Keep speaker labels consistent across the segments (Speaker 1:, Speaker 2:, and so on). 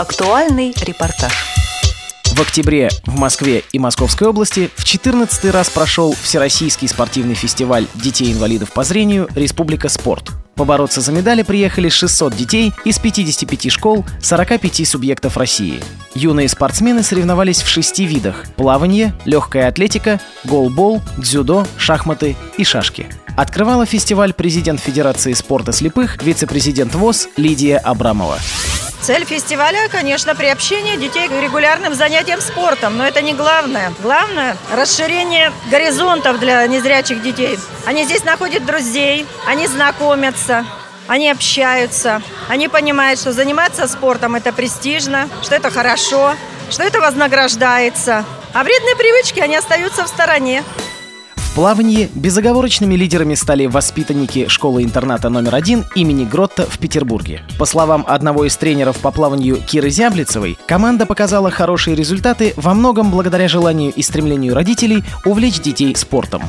Speaker 1: Актуальный репортаж.
Speaker 2: В октябре в Москве и Московской области в 14 раз прошел Всероссийский спортивный фестиваль детей-инвалидов по зрению «Республика спорт». Побороться за медали приехали 600 детей из 55 школ 45 субъектов России. Юные спортсмены соревновались в шести видах – плавание, легкая атлетика, голбол, дзюдо, шахматы и шашки. Открывала фестиваль президент Федерации спорта слепых, вице-президент ВОЗ Лидия Абрамова.
Speaker 3: Цель фестиваля, конечно, приобщение детей к регулярным занятиям спортом, но это не главное. Главное – расширение горизонтов для незрячих детей. Они здесь находят друзей, они знакомятся, они общаются, они понимают, что заниматься спортом – это престижно, что это хорошо, что это вознаграждается. А вредные привычки, они остаются в стороне.
Speaker 2: В плавании безоговорочными лидерами стали воспитанники школы-интерната номер один имени Гротта в Петербурге. По словам одного из тренеров по плаванию Киры Зяблицевой, команда показала хорошие результаты во многом благодаря желанию и стремлению родителей увлечь детей спортом.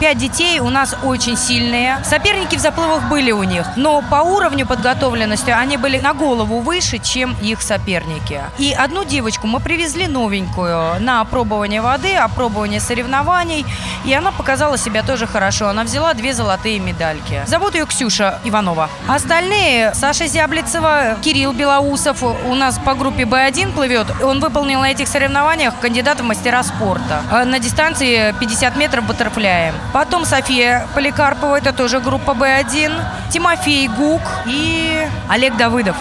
Speaker 4: Пять детей у нас очень сильные. Соперники в заплывах были у них, но по уровню подготовленности они были на голову выше, чем их соперники. И одну девочку мы привезли новенькую на опробование воды, опробование соревнований, и она показала себя тоже хорошо. Она взяла две золотые медальки. Зовут ее Ксюша Иванова. Остальные Саша Зяблицева, Кирилл Белоусов у нас по группе Б1 плывет. Он выполнил на этих соревнованиях кандидата в мастера спорта а на дистанции 50 метров баттерфляем. Потом София Поликарпова, это тоже группа Б1. Тимофей Гук и Олег Давыдов.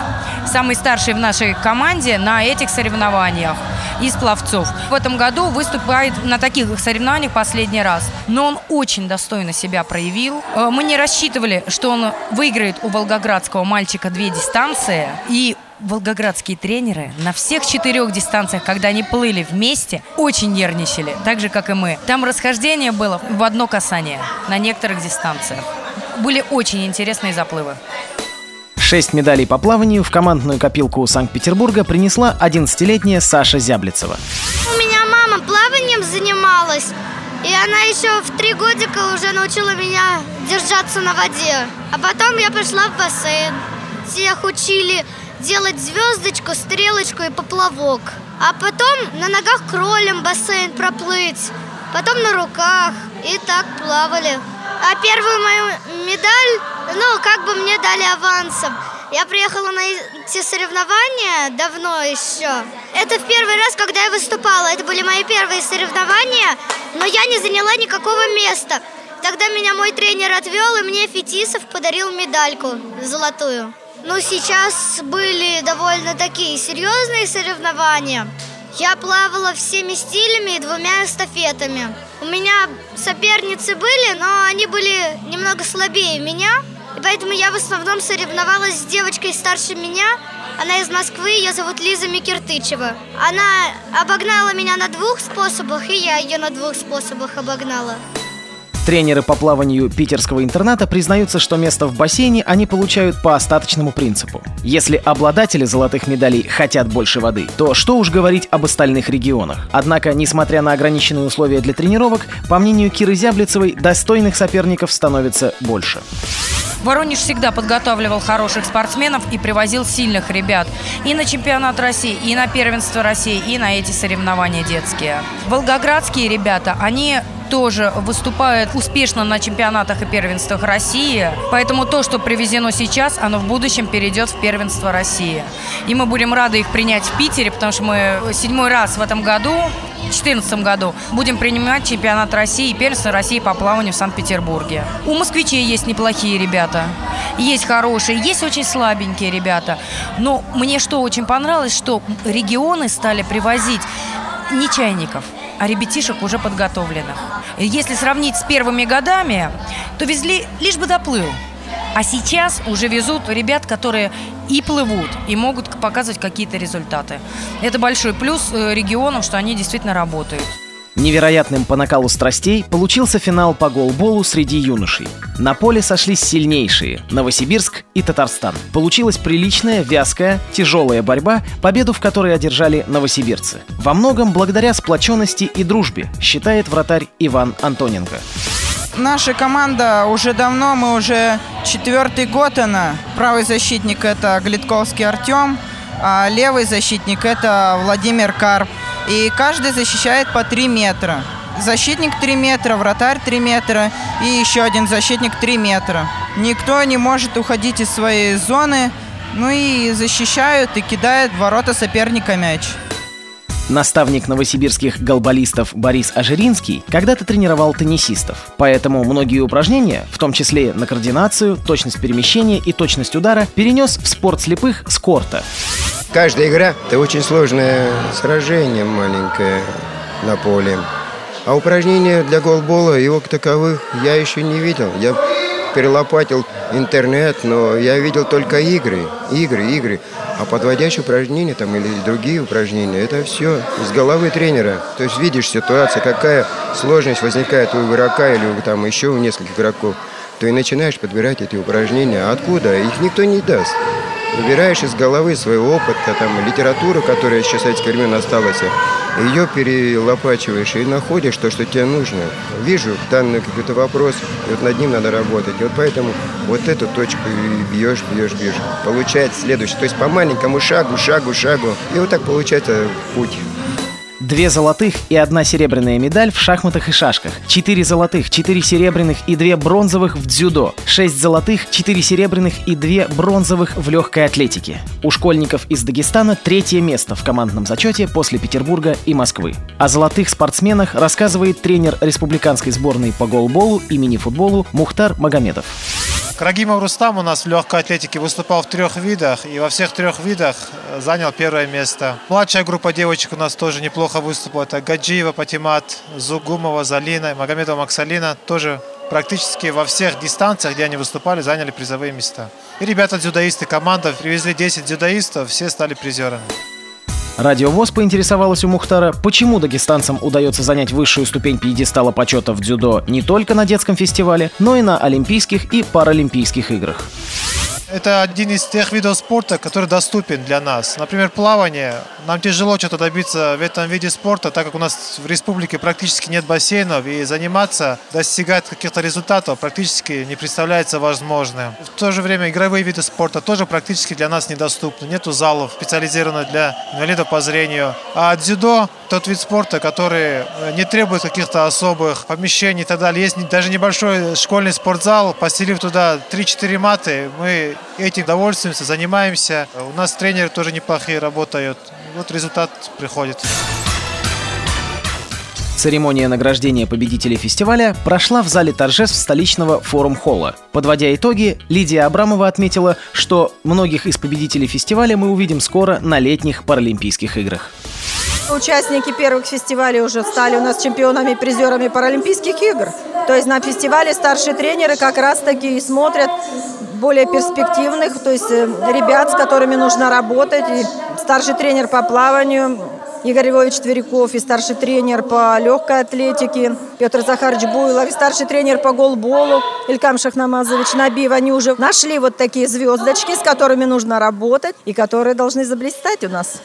Speaker 4: Самый старший в нашей команде на этих соревнованиях из пловцов. В этом году выступает на таких соревнованиях последний раз. Но он очень достойно себя проявил. Э, мы не рассчитывали, что он выиграет у волгоградского мальчика две дистанции. И волгоградские тренеры на всех четырех дистанциях, когда они плыли вместе, очень нервничали, так же, как и мы. Там расхождение было в одно касание на некоторых дистанциях. Были очень интересные заплывы.
Speaker 2: Шесть медалей по плаванию в командную копилку Санкт-Петербурга принесла 11-летняя Саша Зяблицева.
Speaker 5: У меня мама плаванием занималась, и она еще в три годика уже научила меня держаться на воде. А потом я пошла в бассейн. Всех учили делать звездочку, стрелочку и поплавок. А потом на ногах кролем бассейн проплыть. Потом на руках. И так плавали. А первую мою медаль, ну, как бы мне дали авансом. Я приехала на эти соревнования давно еще. Это в первый раз, когда я выступала. Это были мои первые соревнования, но я не заняла никакого места. Тогда меня мой тренер отвел, и мне Фетисов подарил медальку золотую. Ну, сейчас были довольно такие серьезные соревнования. Я плавала всеми стилями и двумя эстафетами. У меня соперницы были, но они были немного слабее меня. И поэтому я в основном соревновалась с девочкой старше меня. Она из Москвы, ее зовут Лиза Микертычева. Она обогнала меня на двух способах, и я ее на двух способах обогнала.
Speaker 2: Тренеры по плаванию питерского интерната признаются, что место в бассейне они получают по остаточному принципу. Если обладатели золотых медалей хотят больше воды, то что уж говорить об остальных регионах. Однако, несмотря на ограниченные условия для тренировок, по мнению Киры Зяблицевой, достойных соперников становится больше.
Speaker 4: Воронеж всегда подготавливал хороших спортсменов и привозил сильных ребят и на чемпионат России, и на первенство России, и на эти соревнования детские. Волгоградские ребята, они тоже выступают успешно на чемпионатах и первенствах России. Поэтому то, что привезено сейчас, оно в будущем перейдет в первенство России. И мы будем рады их принять в Питере, потому что мы седьмой раз в этом году в 2014 году будем принимать чемпионат России и первенство России по плаванию в Санкт-Петербурге. У москвичей есть неплохие ребята, есть хорошие, есть очень слабенькие ребята. Но мне что очень понравилось, что регионы стали привозить не чайников, ребятишек уже подготовленных. Если сравнить с первыми годами, то везли лишь бы доплыл. А сейчас уже везут ребят, которые и плывут, и могут показывать какие-то результаты. Это большой плюс э, регионам, что они действительно работают.
Speaker 2: Невероятным по накалу страстей получился финал по голболу среди юношей. На поле сошлись сильнейшие – Новосибирск и Татарстан. Получилась приличная, вязкая, тяжелая борьба, победу в которой одержали новосибирцы. Во многом благодаря сплоченности и дружбе, считает вратарь Иван Антоненко.
Speaker 6: Наша команда уже давно, мы уже четвертый год она. Правый защитник это Глитковский Артем, а левый защитник – это Владимир Карп. И каждый защищает по 3 метра. Защитник 3 метра, вратарь 3 метра и еще один защитник 3 метра. Никто не может уходить из своей зоны, ну и защищают и кидают в ворота соперника мяч.
Speaker 2: Наставник новосибирских голболистов Борис Ажиринский когда-то тренировал теннисистов. Поэтому многие упражнения, в том числе на координацию, точность перемещения и точность удара, перенес в спорт слепых с корта.
Speaker 1: Каждая игра – это очень сложное сражение маленькое на поле. А упражнения для голбола, его таковых я еще не видел. Я перелопатил интернет, но я видел только игры, игры, игры. А подводящие упражнения там или другие упражнения, это все из головы тренера. То есть видишь ситуацию, какая сложность возникает у игрока или там еще у нескольких игроков, то и начинаешь подбирать эти упражнения. Откуда? Их никто не даст выбираешь из головы своего опыта, там, литературу, которая сейчас советских времен осталась, ее перелопачиваешь и находишь то, что тебе нужно. Вижу данный какой-то вопрос, и вот над ним надо работать. И вот поэтому вот эту точку и бьешь, бьешь, бьешь. Получается следующее. То есть по маленькому шагу, шагу, шагу. И вот так получается путь.
Speaker 2: Две золотых и одна серебряная медаль в шахматах и шашках. Четыре золотых, четыре серебряных и две бронзовых в дзюдо. Шесть золотых, четыре серебряных и две бронзовых в легкой атлетике. У школьников из Дагестана третье место в командном зачете после Петербурга и Москвы. О золотых спортсменах рассказывает тренер республиканской сборной по голболу и мини-футболу Мухтар Магомедов.
Speaker 7: Крагимов Рустам у нас в легкой атлетике выступал в трех видах и во всех трех видах э, занял первое место. Младшая группа девочек у нас тоже неплохо выступила. Это Гаджиева Патимат, Зугумова Залина, Магомедова Максалина тоже практически во всех дистанциях, где они выступали, заняли призовые места. И ребята-дзюдоисты, команда привезли 10 дзюдоистов, все стали призерами.
Speaker 2: Радио ВОЗ поинтересовалась у Мухтара, почему дагестанцам удается занять высшую ступень пьедестала почета в дзюдо не только на детском фестивале, но и на Олимпийских и Паралимпийских играх.
Speaker 7: Это один из тех видов спорта, который доступен для нас. Например, плавание. Нам тяжело что-то добиться в этом виде спорта, так как у нас в республике практически нет бассейнов, и заниматься, достигать каких-то результатов практически не представляется возможным. В то же время игровые виды спорта тоже практически для нас недоступны. Нету залов, специализированных для инвалидов по зрению. А дзюдо тот вид спорта, который э, не требует каких-то особых помещений и так далее. Есть даже небольшой школьный спортзал, поселив туда 3-4 маты, мы этим довольствуемся, занимаемся. У нас тренеры тоже неплохие работают. Вот результат приходит.
Speaker 2: Церемония награждения победителей фестиваля прошла в зале торжеств столичного форум-холла. Подводя итоги, Лидия Абрамова отметила, что многих из победителей фестиваля мы увидим скоро на летних Паралимпийских играх.
Speaker 3: Участники первых фестивалей уже стали у нас чемпионами и призерами Паралимпийских игр. То есть на фестивале старшие тренеры как раз-таки и смотрят более перспективных, то есть э, ребят, с которыми нужно работать. И старший тренер по плаванию Игорь Львович Тверяков, и старший тренер по легкой атлетике Петр Захарович Буйлов, и старший тренер по голболу Илькам Шахнамазович Набиев. Они уже нашли вот такие звездочки, с которыми нужно работать и которые должны заблистать у нас.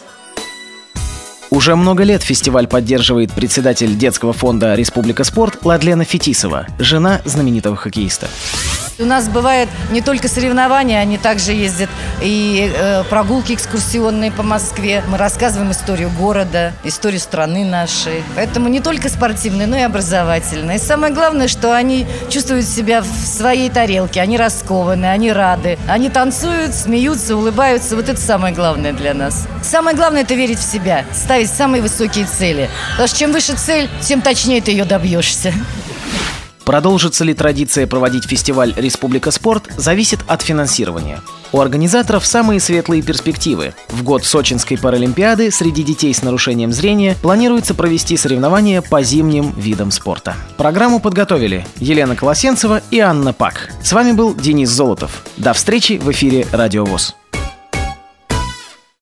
Speaker 2: Уже много лет фестиваль поддерживает председатель детского фонда «Республика спорт» Ладлена Фетисова, жена знаменитого хоккеиста.
Speaker 4: У нас бывает не только соревнования, они также ездят и э, прогулки экскурсионные по Москве. Мы рассказываем историю города, историю страны нашей. Поэтому не только спортивные, но и образовательные. И самое главное, что они чувствуют себя в своей тарелке, они раскованы, они рады. Они танцуют, смеются, улыбаются. Вот это самое главное для нас. Самое главное – это верить в себя, ставить самые высокие цели. Потому что чем выше цель, тем точнее ты ее добьешься.
Speaker 2: Продолжится ли традиция проводить фестиваль «Республика спорт» зависит от финансирования. У организаторов самые светлые перспективы. В год Сочинской Паралимпиады среди детей с нарушением зрения планируется провести соревнования по зимним видам спорта. Программу подготовили Елена Колосенцева и Анна Пак. С вами был Денис Золотов. До встречи в эфире «Радио ВОЗ».